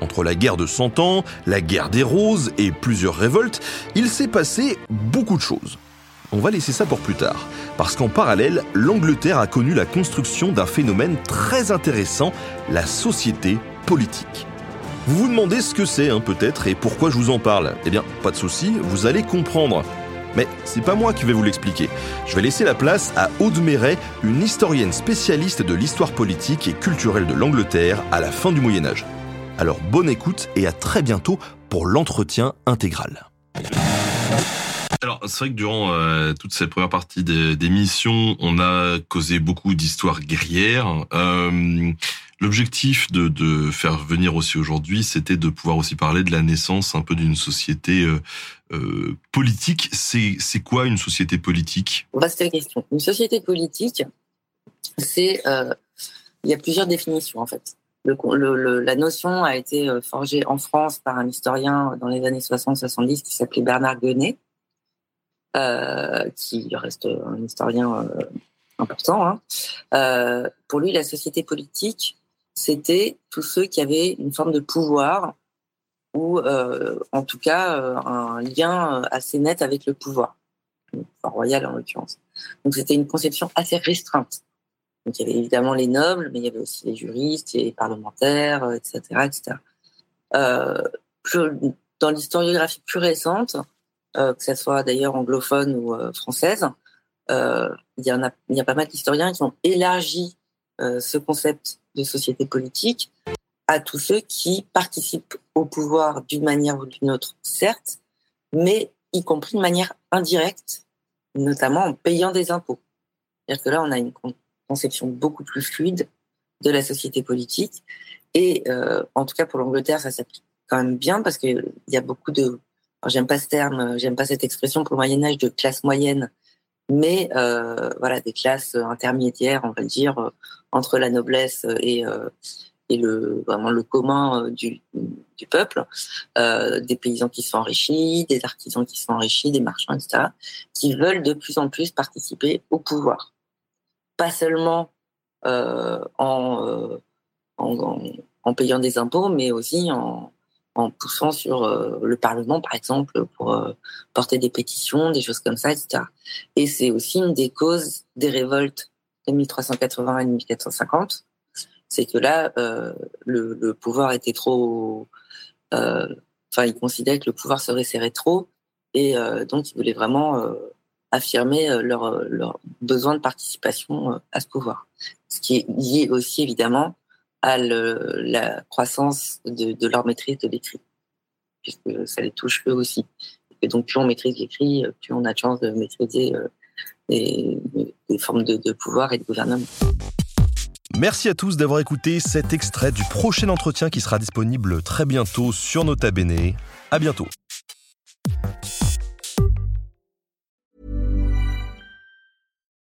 Entre la guerre de Cent Ans, la guerre des Roses et plusieurs révoltes, il s'est passé beaucoup de choses. On va laisser ça pour plus tard, parce qu'en parallèle, l'Angleterre a connu la construction d'un phénomène très intéressant, la société politique. Vous vous demandez ce que c'est, hein, peut-être, et pourquoi je vous en parle Eh bien, pas de souci, vous allez comprendre. Mais c'est pas moi qui vais vous l'expliquer. Je vais laisser la place à Aude Méret, une historienne spécialiste de l'histoire politique et culturelle de l'Angleterre à la fin du Moyen Âge. Alors bonne écoute et à très bientôt pour l'entretien intégral. Alors, c'est vrai que durant euh, toute cette première partie d'émission, on a causé beaucoup d'histoires guerrières. Euh, L'objectif de, de, faire venir aussi aujourd'hui, c'était de pouvoir aussi parler de la naissance un peu d'une société euh, euh politique. C'est quoi une société politique? Vaste question. Une société politique, c'est euh, il y a plusieurs définitions en fait. La notion a été euh, forgée en France par un historien dans les années 60-70 qui s'appelait Bernard Guenet, euh, qui reste un historien euh, important. Hein. Euh, pour lui, la société politique, c'était tous ceux qui avaient une forme de pouvoir ou euh, en tout cas euh, un lien assez net avec le pouvoir, le pouvoir royal en l'occurrence. Donc c'était une conception assez restreinte. Donc il y avait évidemment les nobles, mais il y avait aussi les juristes, les parlementaires, etc., euh, etc. Euh, dans l'historiographie plus récente, euh, que ce soit d'ailleurs anglophone ou française, il y en a, il y a pas mal d'historiens qui ont élargi ce concept de société politique à tous ceux qui participent au pouvoir d'une manière ou d'une autre, certes, mais y compris de manière indirecte, notamment en payant des impôts. C'est-à-dire que là, on a une conception beaucoup plus fluide de la société politique. Et euh, en tout cas pour l'Angleterre, ça s'applique quand même bien parce qu'il y a beaucoup de, j'aime pas ce terme, j'aime pas cette expression pour le Moyen Âge de classe moyenne, mais euh, voilà des classes intermédiaires, on va dire, entre la noblesse et euh, et le vraiment le commun euh, du, du peuple, euh, des paysans qui sont enrichis, des artisans qui sont enrichis, des marchands, etc., qui veulent de plus en plus participer au pouvoir pas seulement euh, en, euh, en, en, payant des impôts, mais aussi en, en poussant sur euh, le Parlement, par exemple, pour euh, porter des pétitions, des choses comme ça, etc. Et c'est aussi une des causes des révoltes de 1380 et 1450, c'est que là, euh, le, le, pouvoir était trop... Enfin, il considérait que le pouvoir se resserrait trop, et donc il voulait vraiment affirmer euh, leur, euh, leur besoin de participation euh, à ce pouvoir. Ce qui est lié aussi évidemment à la croissance de, leur maîtrise de l'écrit, puisque ça les touche eux aussi. Et donc plus on maîtrise l'écrit, plus on a de chance de maîtriser les, les formes de, de pouvoir et de gouvernement. Merci à tous d'avoir écouté cet extrait du prochain entretien qui sera disponible très bientôt sur Nota Bene. À bientôt.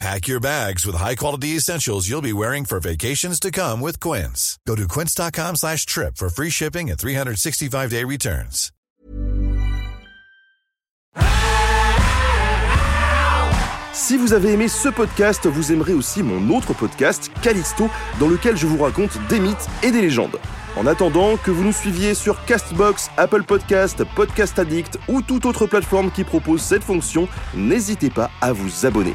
Pack your bags with high-quality essentials you'll be wearing for vacations to come with Quince. Go to quince.com slash trip for free shipping and 365-day returns. Si vous avez aimé ce podcast, vous aimerez aussi mon autre podcast, Callisto, dans lequel je vous raconte des mythes et des légendes. En attendant que vous nous suiviez sur Castbox, Apple Podcast, Podcast Addict ou toute autre plateforme qui propose cette fonction, n'hésitez pas à vous abonner.